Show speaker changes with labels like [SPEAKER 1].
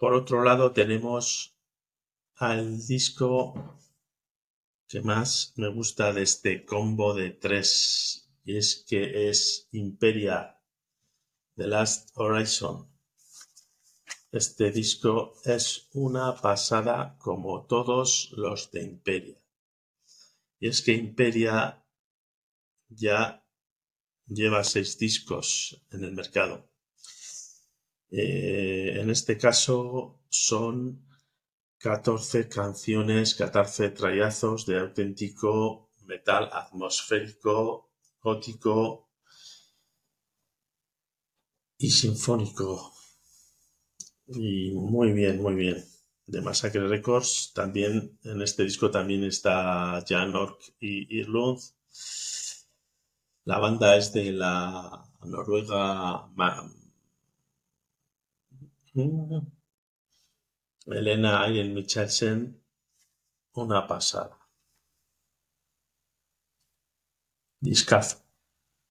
[SPEAKER 1] Por otro lado tenemos al disco que más me gusta de este combo de tres y es que es Imperia The Last Horizon. Este disco es una pasada como todos los de Imperia. Y es que Imperia ya lleva seis discos en el mercado. Eh, en este caso son 14 canciones, 14 trayazos de auténtico metal atmosférico, gótico y sinfónico. Y muy bien, muy bien. De Massacre Records, también en este disco también está Jan Ork y Irlund. La banda es de la Noruega Elena Ayen Michelsen, una pasada. Discazo.